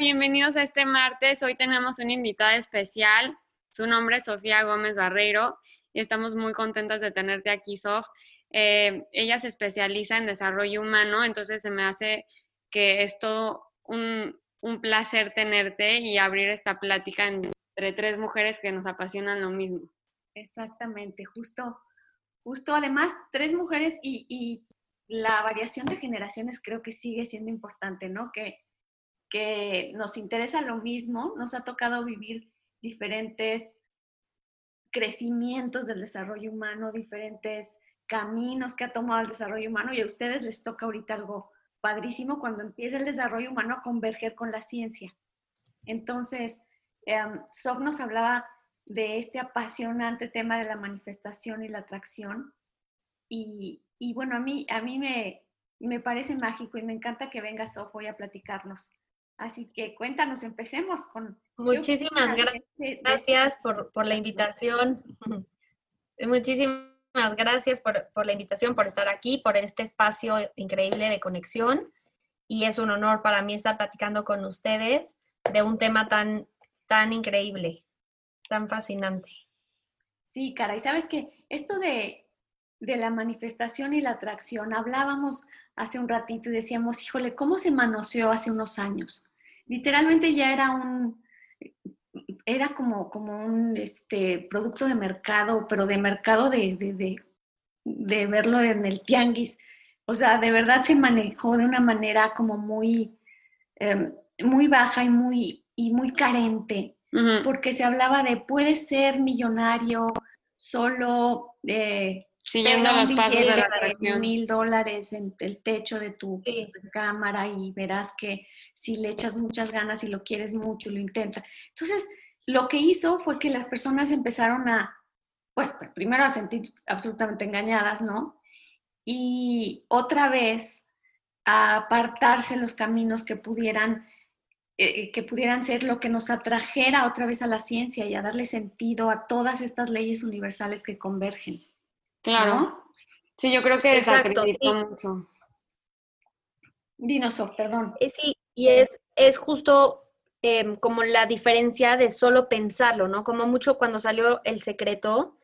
bienvenidos a este martes. Hoy tenemos una invitada especial. Su nombre es Sofía Gómez Barreiro y estamos muy contentas de tenerte aquí, Sof. Eh, ella se especializa en desarrollo humano, entonces se me hace que es todo un, un placer tenerte y abrir esta plática entre tres mujeres que nos apasionan lo mismo. Exactamente, justo, justo además tres mujeres y, y la variación de generaciones creo que sigue siendo importante, ¿no? Que, que nos interesa lo mismo, nos ha tocado vivir diferentes crecimientos del desarrollo humano, diferentes caminos que ha tomado el desarrollo humano y a ustedes les toca ahorita algo padrísimo cuando empieza el desarrollo humano a converger con la ciencia. Entonces, eh, Sof nos hablaba de este apasionante tema de la manifestación y la atracción y, y bueno, a mí, a mí me, me parece mágico y me encanta que venga Sof hoy a platicarnos. Así que cuéntanos, empecemos con... Muchísimas gracias por, por, la invitación. Muchísimas gracias por, por, la invitación, por estar aquí, por este espacio increíble de conexión. Y es un honor para mí estar platicando con ustedes de un tema tan, tan increíble, tan fascinante. Sí, cara, y sabes que esto de de la manifestación y la atracción. Hablábamos hace un ratito y decíamos, híjole, ¿cómo se manoseó hace unos años? Literalmente ya era un, era como, como un este, producto de mercado, pero de mercado de, de, de, verlo en el tianguis. O sea, de verdad se manejó de una manera como muy, em, muy baja y muy, y muy carente, porque se hablaba de puede ser millonario solo eh, Siguiendo los pasos de la atracción. Mil dólares en el techo de tu cámara y verás que si le echas muchas ganas y lo quieres mucho, lo intenta. Entonces, lo que hizo fue que las personas empezaron a, bueno, primero a sentir absolutamente engañadas, ¿no? Y otra vez a apartarse los caminos que pudieran eh, que pudieran ser lo que nos atrajera otra vez a la ciencia y a darle sentido a todas estas leyes universales que convergen. Claro. Sí, yo creo que Exacto. mucho. Dinosaur, perdón. Eh, sí, y es, es justo em, como la diferencia de solo pensarlo, ¿no? Como mucho cuando salió El Secreto,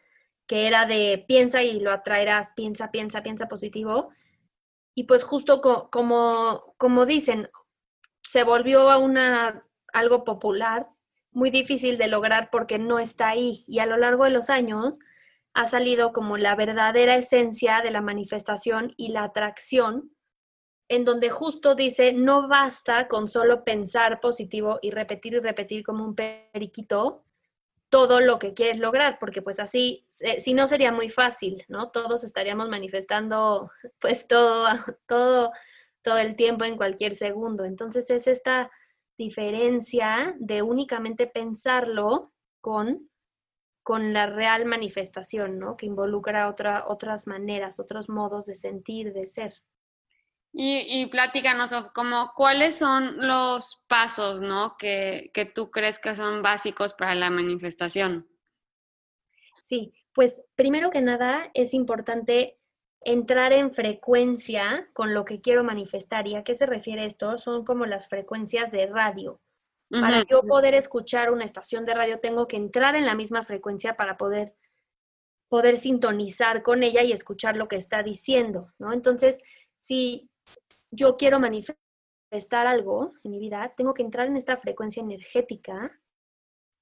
que era de piensa y lo atraerás, piensa, piensa, piensa positivo. Y pues justo como, como dicen, se volvió a una, algo popular, muy difícil de lograr porque no está ahí. Y a lo largo de los años ha salido como la verdadera esencia de la manifestación y la atracción, en donde justo dice, no basta con solo pensar positivo y repetir y repetir como un periquito todo lo que quieres lograr, porque pues así, eh, si no sería muy fácil, ¿no? Todos estaríamos manifestando pues todo, todo, todo el tiempo en cualquier segundo. Entonces es esta diferencia de únicamente pensarlo con con la real manifestación, ¿no? Que involucra otra, otras maneras, otros modos de sentir, de ser. Y, y platícanos, como, ¿cuáles son los pasos, ¿no? Que, que tú crees que son básicos para la manifestación. Sí, pues primero que nada es importante entrar en frecuencia con lo que quiero manifestar. ¿Y a qué se refiere esto? Son como las frecuencias de radio. Para yo poder escuchar una estación de radio tengo que entrar en la misma frecuencia para poder, poder sintonizar con ella y escuchar lo que está diciendo, ¿no? Entonces, si yo quiero manifestar algo en mi vida, tengo que entrar en esta frecuencia energética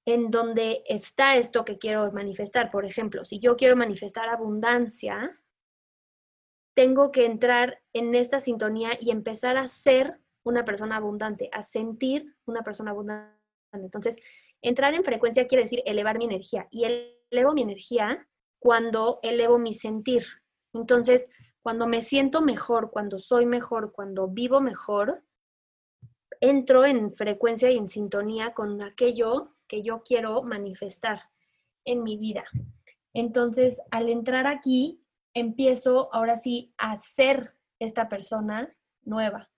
en donde está esto que quiero manifestar. Por ejemplo, si yo quiero manifestar abundancia, tengo que entrar en esta sintonía y empezar a ser una persona abundante, a sentir una persona abundante. Entonces, entrar en frecuencia quiere decir elevar mi energía y elevo mi energía cuando elevo mi sentir. Entonces, cuando me siento mejor, cuando soy mejor, cuando vivo mejor, entro en frecuencia y en sintonía con aquello que yo quiero manifestar en mi vida. Entonces, al entrar aquí, empiezo ahora sí a ser esta persona nueva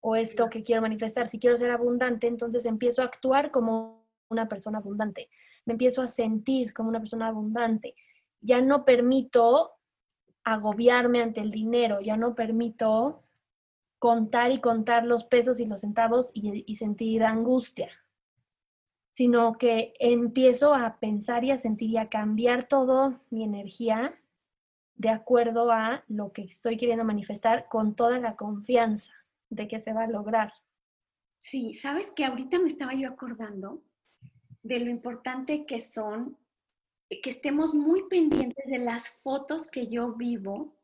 o esto que quiero manifestar. Si quiero ser abundante, entonces empiezo a actuar como una persona abundante. Me empiezo a sentir como una persona abundante. Ya no permito agobiarme ante el dinero, ya no permito contar y contar los pesos y los centavos y, sentir angustia, sino que empiezo a pensar y a sentir y a cambiar todo mi energía de acuerdo a lo que estoy queriendo manifestar con toda la confianza de que se va a lograr. Sí, sabes que ahorita me estaba yo acordando de lo importante que son que estemos muy pendientes de las fotos que yo vivo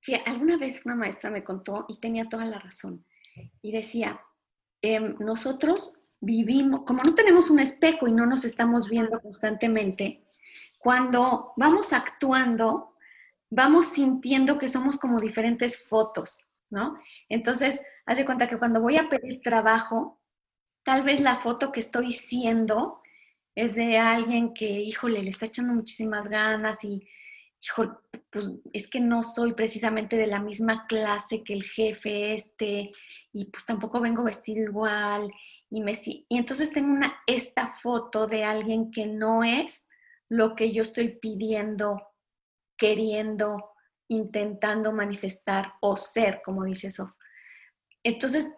que alguna vez una maestra me contó y tenía toda la razón. Y decía, em, nosotros vivimos, como no tenemos un espejo y no nos estamos viendo constantemente, cuando vamos actuando, vamos sintiendo que somos como diferentes fotos, ¿no? Entonces, haz de cuenta que cuando voy a pedir trabajo, tal vez la foto que estoy siendo es de alguien que, híjole, le está echando muchísimas ganas y hijo, pues es que no soy precisamente de la misma clase que el jefe este, y pues tampoco vengo vestido igual, y, me, y entonces tengo una, esta foto de alguien que no es lo que yo estoy pidiendo, queriendo, intentando manifestar o ser, como dice Sof. Entonces,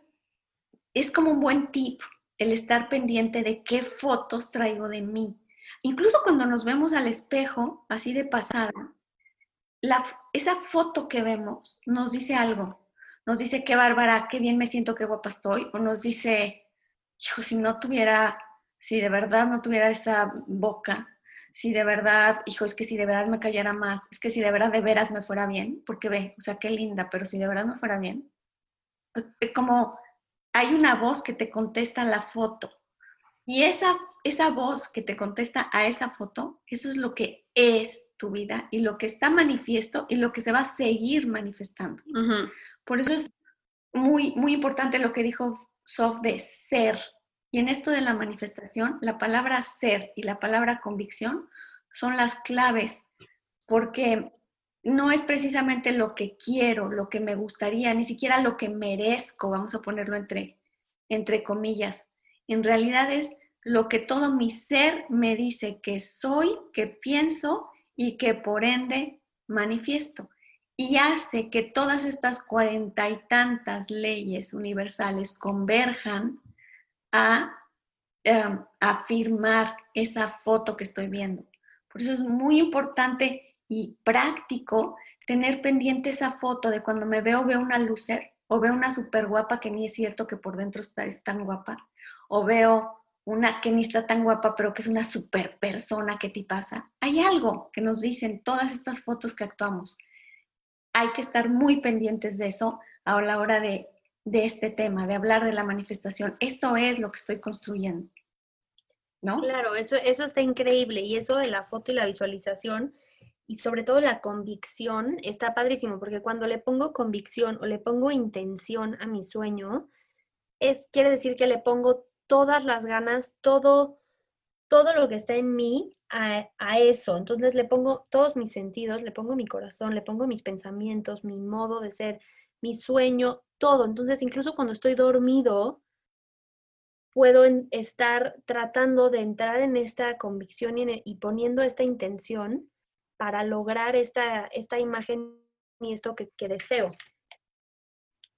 es como un buen tip el estar pendiente de qué fotos traigo de mí, Incluso cuando nos vemos al espejo, así de pasada, esa foto que vemos nos dice algo. Nos dice, qué bárbara, qué bien me siento, qué guapa estoy. O nos dice, hijo, si no tuviera, si de verdad no tuviera esa boca, si de verdad, hijo, es que si de verdad me callara más, es que si de verdad de veras me fuera bien, porque ve, o sea, qué linda, pero si de verdad me fuera bien, pues, como hay una voz que te contesta la foto. Y esa esa voz que te contesta a esa foto, eso es lo que es tu vida y lo que está manifiesto y lo que se va a seguir manifestando. Por eso es muy, muy importante lo que dijo Sof de ser. Y en esto de la manifestación, la palabra ser y la palabra convicción son las claves, porque no es precisamente lo que quiero, lo que me gustaría, ni siquiera lo que merezco, vamos a ponerlo entre, entre comillas. En realidad es lo que todo mi ser me dice que soy, que pienso y que por ende manifiesto. Y hace que todas estas cuarenta y tantas leyes universales converjan a em, afirmar esa foto que estoy viendo. Por eso es muy importante y práctico tener pendiente esa foto de cuando me veo, veo una lucer o veo una súper guapa que ni es cierto que por dentro está, es tan guapa, o veo una que ni está tan guapa, pero que es una super persona, ¿qué te pasa? Hay algo que nos dicen todas estas fotos que actuamos. Hay que estar muy pendientes de eso a la hora de, de este tema, de hablar de la manifestación. Eso es lo que estoy construyendo. ¿No? Claro, eso, eso está increíble. Y eso de la foto y la visualización, y sobre todo la convicción, está padrísimo, porque cuando le pongo convicción o le pongo intención a mi sueño, es, quiere decir que le pongo todas las ganas, todo, todo lo que está en mí a, eso. Entonces le pongo todos mis sentidos, le pongo mi corazón, le pongo mis pensamientos, mi modo de ser, mi sueño, todo. Entonces incluso cuando estoy dormido, puedo estar tratando de entrar en esta convicción y, poniendo esta intención para lograr esta, esta imagen y esto que, que deseo.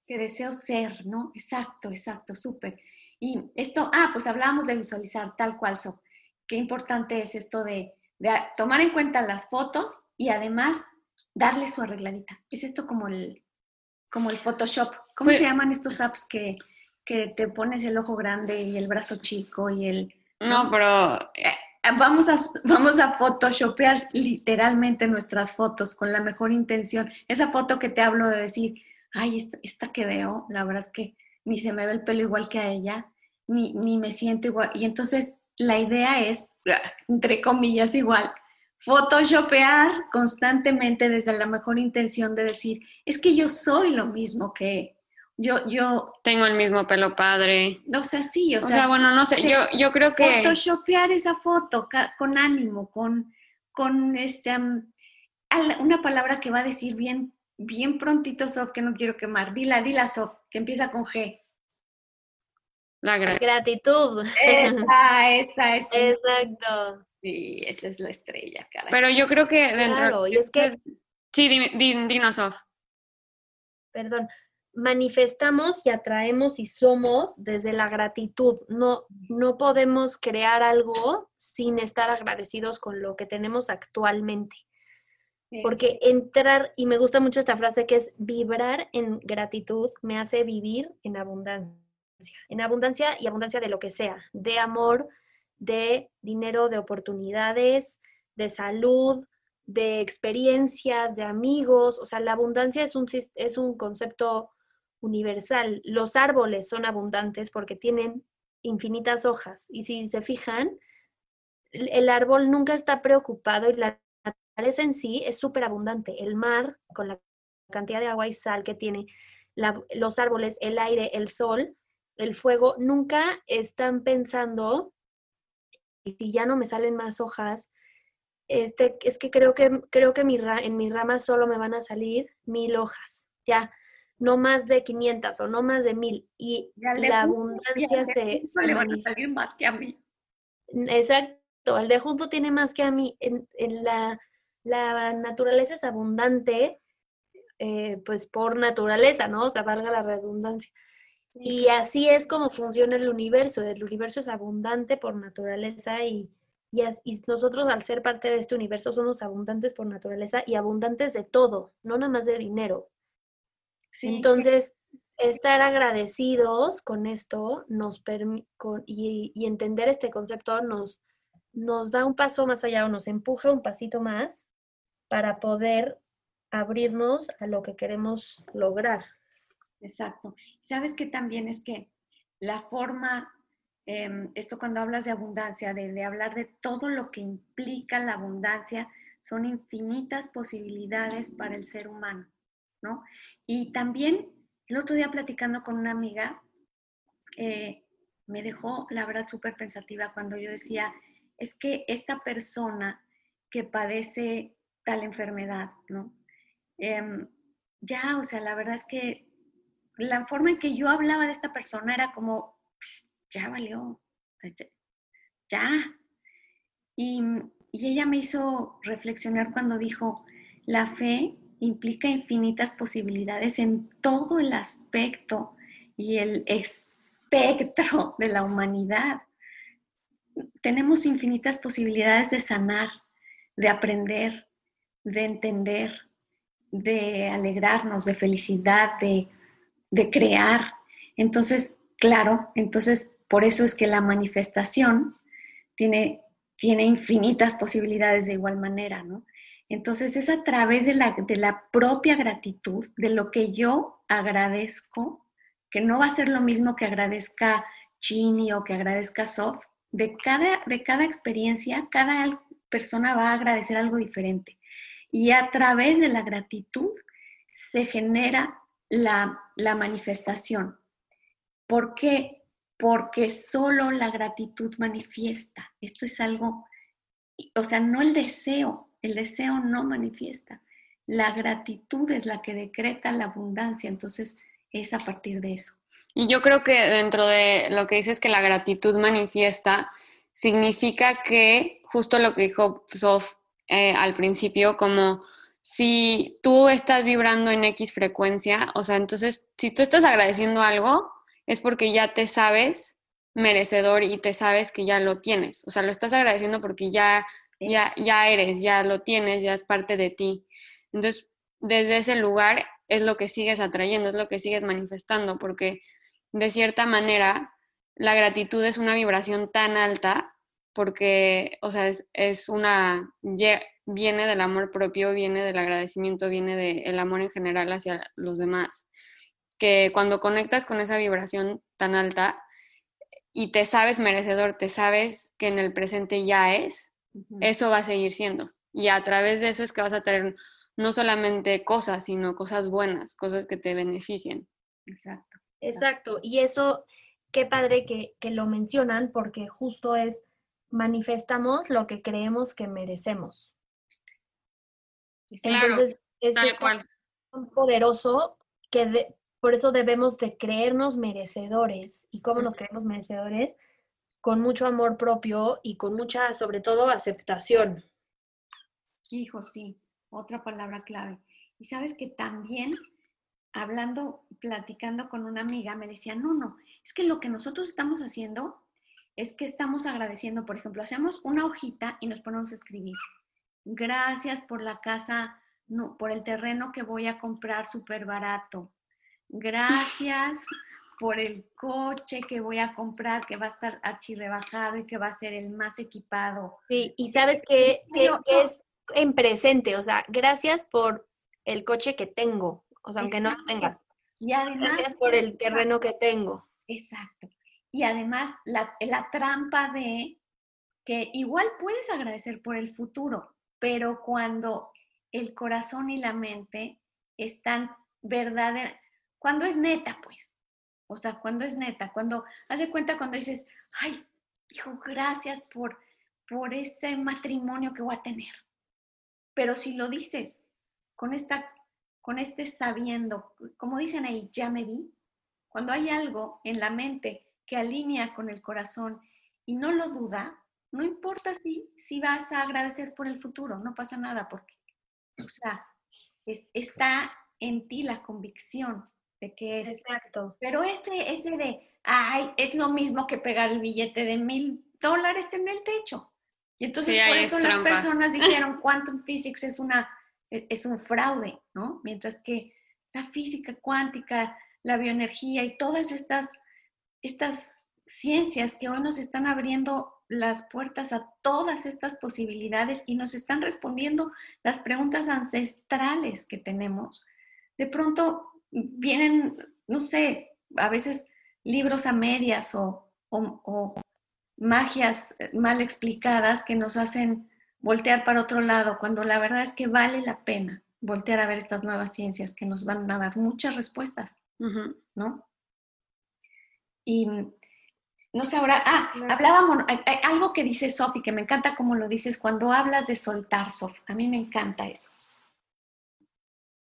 Que deseo ser, ¿no? Exacto, exacto, súper. Y esto, ah, pues hablábamos de visualizar tal cual. So. Qué importante es esto de, tomar en cuenta las fotos y además darle su arregladita. Es esto como el, como el Photoshop. ¿Cómo se llaman estos apps que, que te pones el ojo grande y el brazo chico y el... No, pero... Eh, vamos a, vamos a photoshopear literalmente nuestras fotos con la mejor intención. Esa foto que te hablo de decir, ay, esta, esta que veo, la verdad es que ni se me ve el pelo igual que a ella, ni, ni me siento igual. Y entonces la idea es, entre comillas, igual, photoshopear constantemente desde la mejor intención de decir, es que yo soy lo mismo que yo, yo tengo el mismo pelo padre. O sea, sí, o, o sea, bueno, no sé, yo, yo creo que photoshopear esa foto con ánimo, con, con este, una palabra que va a decir bien bien prontito, Sof, que no quiero quemar. Dila, dila, Sof, que empieza con G. La gratitud. Esa, esa es. Exacto. Sí, esa es la estrella, cara. Pero yo creo que dentro. Claro, y es que. Sí, dinos, Sof. Perdón. manifestamos y atraemos y somos desde la gratitud. No, no podemos crear algo sin estar agradecidos con lo que tenemos actualmente. Porque entrar, y me gusta mucho esta frase que es vibrar en gratitud, me hace vivir en abundancia. En abundancia y abundancia de lo que sea, de amor, de dinero, de oportunidades, de salud, de experiencias, de amigos. O sea, la abundancia es un, es un concepto universal. Los árboles son abundantes porque tienen infinitas hojas y si se fijan, el árbol nunca está preocupado y la naturaleza en sí es súper abundante. El mar, con la cantidad de agua y sal que tiene, los árboles, el aire, el sol, el fuego, nunca están pensando, y si ya no me salen más hojas, este, es que creo que, creo que mi en mi rama solo me van a salir mil hojas. Ya, no más de 500 o no más de 1000 y la abundancia se, le van a salir más que a mí. Exacto, el de junto tiene más que a mí. En, la, la, naturaleza es abundante, eh, pues por naturaleza, ¿no? O sea, valga la redundancia. Y así es como funciona el universo. El universo es abundante por naturaleza y, y, y, nosotros al ser parte de este universo somos abundantes por naturaleza y abundantes de todo, no nada más de dinero. Entonces, estar agradecidos con esto nos con, y, y, entender este concepto nos, nos da un paso más allá o nos empuja un pasito más para poder abrirnos a lo que queremos lograr. Exacto. ¿Sabes que también es que la forma, em, esto cuando hablas de abundancia, de, hablar de todo lo que implica la abundancia, son infinitas posibilidades para el ser humano, ¿no? Y también el otro día platicando con una amiga, eh, me dejó, la verdad, súper pensativa cuando yo decía, es que esta persona que padece tal enfermedad, ¿no? Em, ya, o sea, la verdad es que la forma en que yo hablaba de esta persona era como, pues, ya valió, ya. Y, y ella me hizo reflexionar cuando dijo, la fe implica infinitas posibilidades en todo el aspecto y el espectro de la humanidad. Tenemos infinitas posibilidades de sanar, de aprender, de entender, de alegrarnos, de felicidad, de, crear. Entonces, claro, entonces por eso es que la manifestación tiene, tiene infinitas posibilidades de igual manera, ¿no? Entonces es a través de la, de la propia gratitud, de lo que yo agradezco, que no va a ser lo mismo que agradezca Chini o que agradezca Sof, de cada, de cada experiencia, cada persona va a agradecer algo diferente. Y a través de la gratitud se genera la, la manifestación. ¿Por qué? Porque solo la gratitud manifiesta. Esto es algo, o sea, no el deseo, el deseo no manifiesta. La gratitud es la que decreta la abundancia, entonces es a partir de eso. Y yo creo que dentro de lo que dices que la gratitud manifiesta, significa que justo lo que dijo Sof eh, al principio, como si tú estás vibrando en X frecuencia, o sea, entonces si tú estás agradeciendo algo, es porque ya te sabes merecedor y te sabes que ya lo tienes. O sea, lo estás agradeciendo porque ya ya, ya eres, ya lo tienes, ya es parte de ti. Entonces, desde ese lugar es lo que sigues atrayendo, es lo que sigues manifestando, porque de cierta manera la gratitud es una vibración tan alta porque, o sea, es, es una, viene del amor propio, viene del agradecimiento, viene del amor en general hacia los demás, que cuando conectas con esa vibración tan alta y te sabes merecedor, te sabes que en el presente ya es, eso va a seguir siendo. Y a través de eso es que vas a tener no solamente cosas, sino cosas buenas, cosas que te beneficien. Exacto. Exacto. Y eso, qué padre que, lo mencionan porque justo es, manifestamos lo que creemos que merecemos. Entonces, es tan poderoso que por eso debemos de creernos merecedores. ¿Y cómo nos creemos merecedores? con mucho amor propio y con mucha, sobre todo, aceptación. Hijo, sí, otra palabra clave. Y sabes que también hablando, platicando con una amiga, me decía, no, no, es que lo que nosotros estamos haciendo es que estamos agradeciendo, por ejemplo, hacemos una hojita y nos ponemos a escribir. Gracias por la casa, no, por el terreno que voy a comprar súper barato. Gracias por el coche que voy a comprar, que va a estar archirrebajado y que va a ser el más equipado. Sí, y sabes que, es en presente, o sea, gracias por el coche que tengo, o sea, aunque no lo tengas. Y además, gracias por el terreno que tengo. Exacto. Y además, la, trampa de que igual puedes agradecer por el futuro, pero cuando el corazón y la mente están verdaderos, cuando es neta, pues, o sea, cuando es neta, cuando, haz de cuenta cuando dices, ay, hijo, gracias por, por ese matrimonio que voy a tener. Pero si lo dices con esta, con este sabiendo, como dicen ahí, ya me vi, cuando hay algo en la mente que alinea con el corazón y no lo duda, no importa si, si vas a agradecer por el futuro, no pasa nada porque, o sea, está en ti la convicción de que es. Exacto. Pero ese, ese de, ay, es lo mismo que pegar el billete de mil dólares en el techo. Y entonces por eso las personas dijeron quantum physics es una e, es un fraude, ¿no? Mientras que la física cuántica, la bioenergía y todas estas estas ciencias que hoy nos están abriendo las puertas a todas estas posibilidades y nos están respondiendo las preguntas ancestrales que tenemos. De pronto vienen, no sé, a veces libros a medias o, magias mal explicadas que nos hacen voltear para otro lado, cuando la verdad es que vale la pena voltear a ver estas nuevas ciencias que nos van a dar muchas respuestas, ¿no? Y no sé, ahora, ah, hablábamos, algo que dice Sofi, que me encanta como lo dices, cuando hablas de soltar, Sofi, a mí me encanta eso.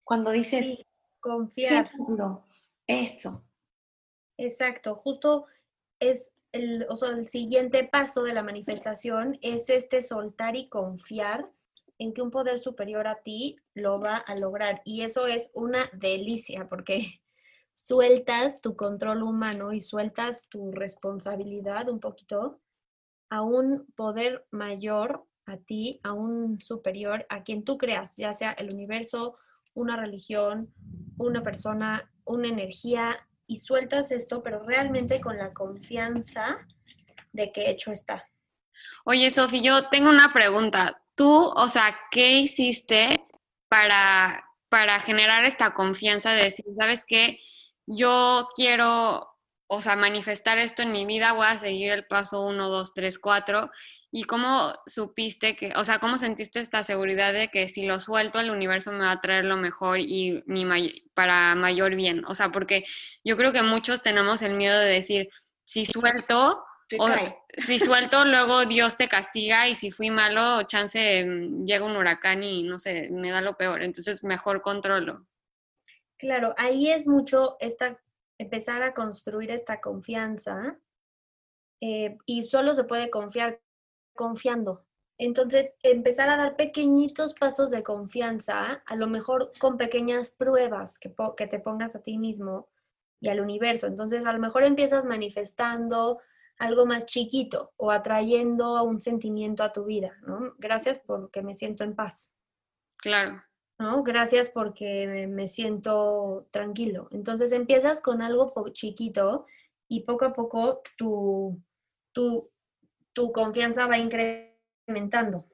Cuando dices, Confiar. Eso. Exacto, justo es el, o sea, el siguiente paso de la manifestación es este soltar y confiar en que un poder superior a ti lo va a lograr. Y eso es una delicia porque sueltas tu control humano y sueltas tu responsabilidad un poquito a un poder mayor a ti, a un superior, a quien tú creas, ya sea el universo, una religión, una persona, una energía y sueltas esto, pero realmente con la confianza de que hecho está. Oye, Sofi, yo tengo una pregunta. Tú, o sea, ¿qué hiciste para, para generar esta confianza de decir, sabes qué, yo quiero, o sea, manifestar esto en mi vida, voy a seguir el paso 1, 2, 3, 4 ¿Y cómo supiste que, o sea, cómo sentiste esta seguridad de que si lo suelto, el universo me va a traer lo mejor y mi para mayor bien? O sea, porque yo creo que muchos tenemos el miedo de decir, si suelto, o, si suelto, luego Dios te castiga y si fui malo, chance mm, llega un huracán y no sé, me da lo peor. Entonces, mejor controlo. Claro, ahí es mucho esta, empezar a construir esta confianza eh, y solo se puede confiar confiando. Entonces, empezar a dar pequeñitos pasos de confianza, a lo mejor con pequeñas pruebas que, que te pongas a ti mismo y al universo. Entonces, a lo mejor empiezas manifestando algo más chiquito o atrayendo un sentimiento a tu vida, ¿no? Gracias porque me siento en paz. Claro. ¿No? Gracias porque me siento tranquilo. Entonces empiezas con algo chiquito y poco a poco tu, tu tu confianza va incrementando.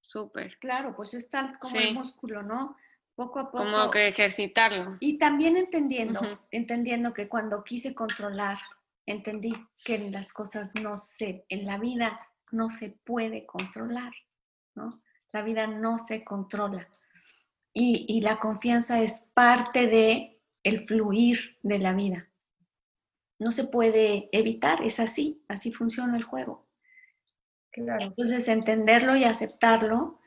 Súper. Claro, pues es tal como el músculo, ¿no? Poco a poco. Como que ejercitarlo. Y también entendiendo, entendiendo que cuando quise controlar, entendí que las cosas no se, en la vida no se puede controlar, ¿no? La vida no se controla. Y, y la confianza es parte de el fluir de la vida no se puede evitar, es así, así funciona el juego. Entonces, entenderlo y aceptarlo,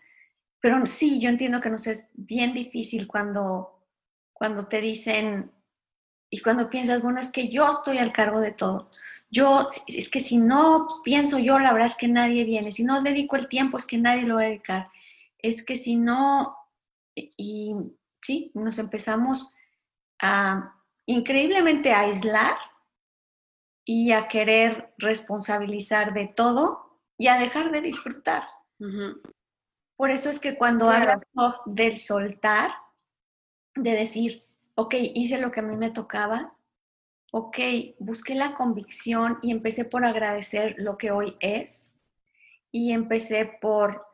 pero sí, yo entiendo que nos es bien difícil cuando, cuando te dicen y cuando piensas, bueno, es que yo estoy al cargo de todo. Yo, es que si no pienso yo, la verdad es que nadie viene. Si no dedico el tiempo, es que nadie lo va a dedicar. Es que si no, y sí, nos empezamos a increíblemente aislar y a querer responsabilizar de todo y a dejar de disfrutar. Por eso es que cuando claro. del soltar, de decir, ok, hice lo que a mí me tocaba, ok, busqué la convicción y empecé por agradecer lo que hoy es y empecé por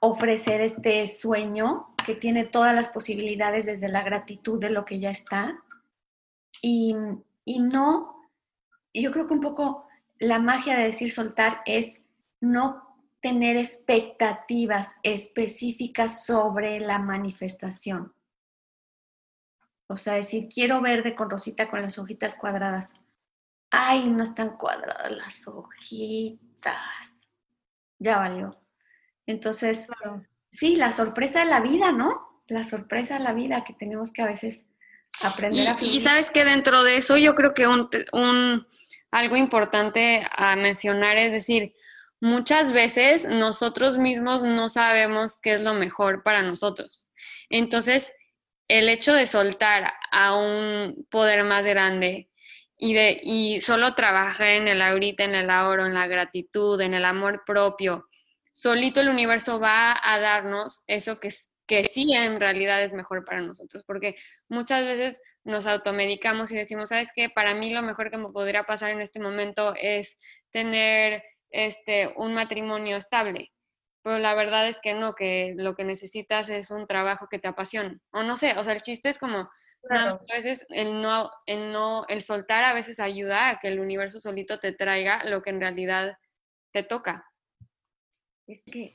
ofrecer este sueño que tiene todas las posibilidades desde la gratitud de lo que ya está y, y no, yo creo que un poco la magia de decir soltar es no tener expectativas específicas sobre la manifestación. O sea, decir, quiero verde con rosita con las hojitas cuadradas. Ay, no están cuadradas las hojitas. Ya valió. Entonces, sí, la sorpresa de la vida, ¿no? La sorpresa de la vida que tenemos que a veces aprender a Y sabes que dentro de eso yo creo que un, un, algo importante a mencionar es decir, muchas veces nosotros mismos no sabemos qué es lo mejor para nosotros. Entonces, el hecho de soltar a un poder más grande y, de, y solo trabajar en el ahorita, en el ahora, en la gratitud, en el amor propio, solito el universo va a darnos eso que, que sí en realidad es mejor para nosotros, porque muchas veces nos automedicamos y decimos, ¿sabes qué? Para mí lo mejor que me podría pasar en este momento es tener este, un matrimonio estable pero la verdad es que no, que lo que necesitas es un trabajo que te apasione. O no sé, o sea, el chiste es como, a veces el no, el no, el soltar a veces ayuda a que el universo solito te traiga lo que en realidad te toca. Es que,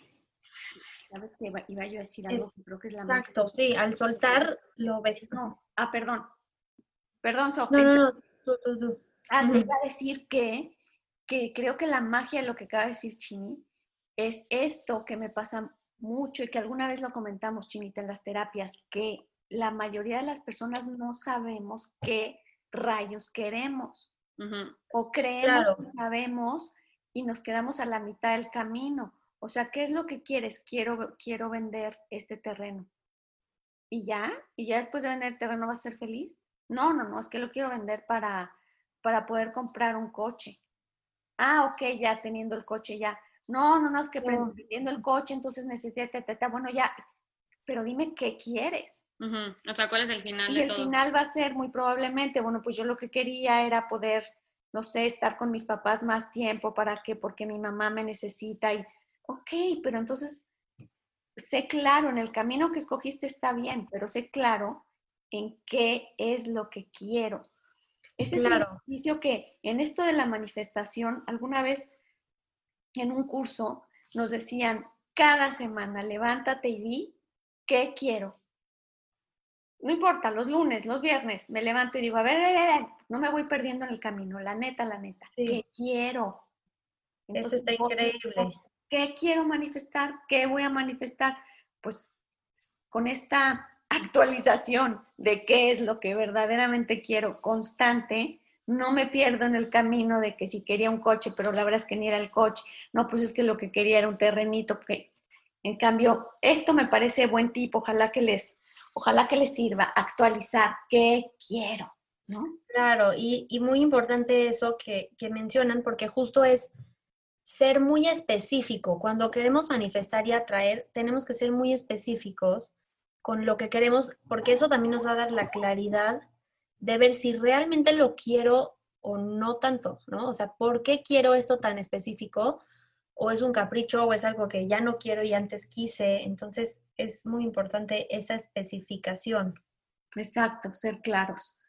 ¿sabes que iba, yo a decir algo que creo que es la Exacto, sí, al soltar lo ves. No, ah, perdón. Perdón, Sofía. No, no, no, tú, tú, tú. Ah, te iba a decir que, que creo que la magia de lo que acaba de decir Chini es esto que me pasa mucho y que alguna vez lo comentamos, Chinita, en las terapias, que la mayoría de las personas no sabemos qué rayos queremos o creemos que sabemos y nos quedamos a la mitad del camino. O sea, ¿qué es lo que quieres? Quiero, quiero vender este terreno. ¿Y ya? ¿Y ya después de vender el terreno vas a ser feliz? No, no, no, es que lo quiero vender para, para poder comprar un coche. Ah, ok, ya teniendo el coche ya no, no, no, es que prendiendo el coche, entonces necesita, bueno, ya, pero dime qué quieres. O sea, ¿cuál es el final y el final va a ser muy probablemente, bueno, pues yo lo que quería era poder, no sé, estar con mis papás más tiempo, ¿para qué? Porque mi mamá me necesita y, ok, pero entonces, sé claro, en el camino que escogiste está bien, pero sé claro en qué es lo que quiero. Ese es un ejercicio que en esto de la manifestación, alguna vez en un curso nos decían, cada semana levántate y di, ¿qué quiero? No importa, los lunes, los viernes, me levanto y digo, a ver, no me voy perdiendo en el camino, la neta, la neta, ¿qué quiero? Eso está increíble. ¿Qué quiero manifestar? ¿Qué voy a manifestar? Pues con esta actualización de qué es lo que verdaderamente quiero constante, no me pierdo en el camino de que si quería un coche, pero la verdad es que ni era el coche, no, pues es que lo que quería era un terrenito, porque en cambio, esto me parece buen tipo, ojalá que les, ojalá que les sirva actualizar qué quiero, ¿no? Claro, y, muy importante eso que, que mencionan, porque justo es ser muy específico. Cuando queremos manifestar y atraer, tenemos que ser muy específicos con lo que queremos, porque eso también nos va a dar la claridad de ver si realmente lo quiero o no tanto, ¿no? O sea, ¿por qué quiero esto tan específico? O es un capricho o es algo que ya no quiero y antes quise. Entonces, es muy importante esa especificación. Exacto, ser claros.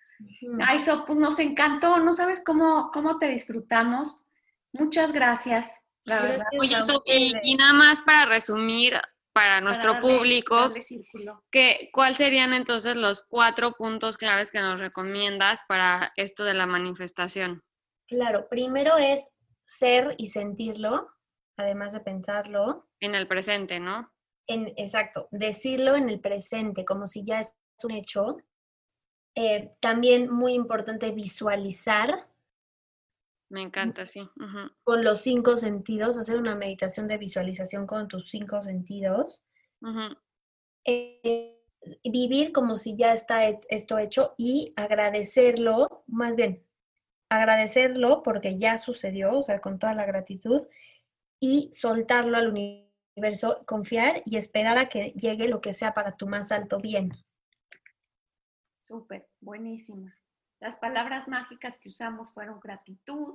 Ay, so, pues nos encantó, no sabes cómo, cómo te disfrutamos. Muchas gracias, la verdad. y, nada más para resumir, para nuestro público, que, ¿cuáles serían entonces los cuatro puntos claves que nos recomiendas para esto de la manifestación? Claro, primero es ser y sentirlo, además de pensarlo. En el presente, ¿no? En, exacto, decirlo en el presente, como si ya es un hecho. Eh, también muy importante visualizar me encanta, sí. Con los cinco sentidos, hacer una meditación de visualización con tus cinco sentidos. Eh, vivir como si ya está esto hecho y agradecerlo, más bien, agradecerlo porque ya sucedió, o sea, con toda la gratitud, y soltarlo al universo, confiar y esperar a que llegue lo que sea para tu más alto bien. Súper, buenísima. Las palabras mágicas que usamos fueron gratitud,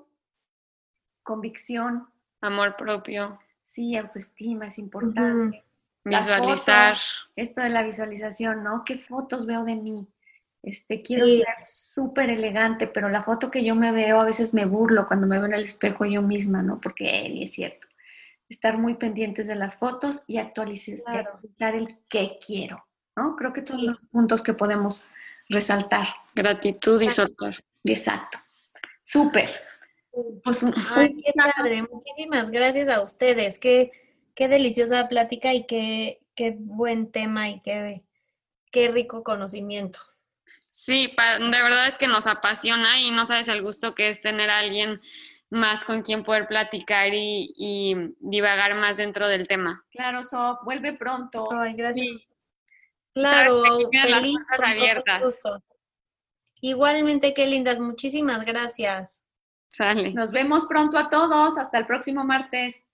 convicción, amor propio. Sí, autoestima es importante. Visualizar. esto de la visualización, ¿no? ¿Qué fotos veo de mí? Este, quiero ser súper elegante, pero la foto que yo me veo, a veces me burlo cuando me veo en el espejo yo misma, ¿no? Porque ni es cierto. Estar muy pendientes de las fotos y actualizar, el qué quiero, ¿no? Creo que todos los puntos que podemos resaltar. Gratitud y soltar. Exacto. Súper. Pues Muchísimas gracias a ustedes. Qué, qué deliciosa plática y qué, qué buen tema y qué, qué rico conocimiento. Sí, de verdad es que nos apasiona y no sabes el gusto que es tener a alguien más con quien poder platicar y, divagar más dentro del tema. Claro, Sof, vuelve pronto. Ay, gracias. Claro, feliz, abiertas. Igualmente, qué lindas, muchísimas gracias. Sale. Nos vemos pronto a todos, hasta el próximo martes.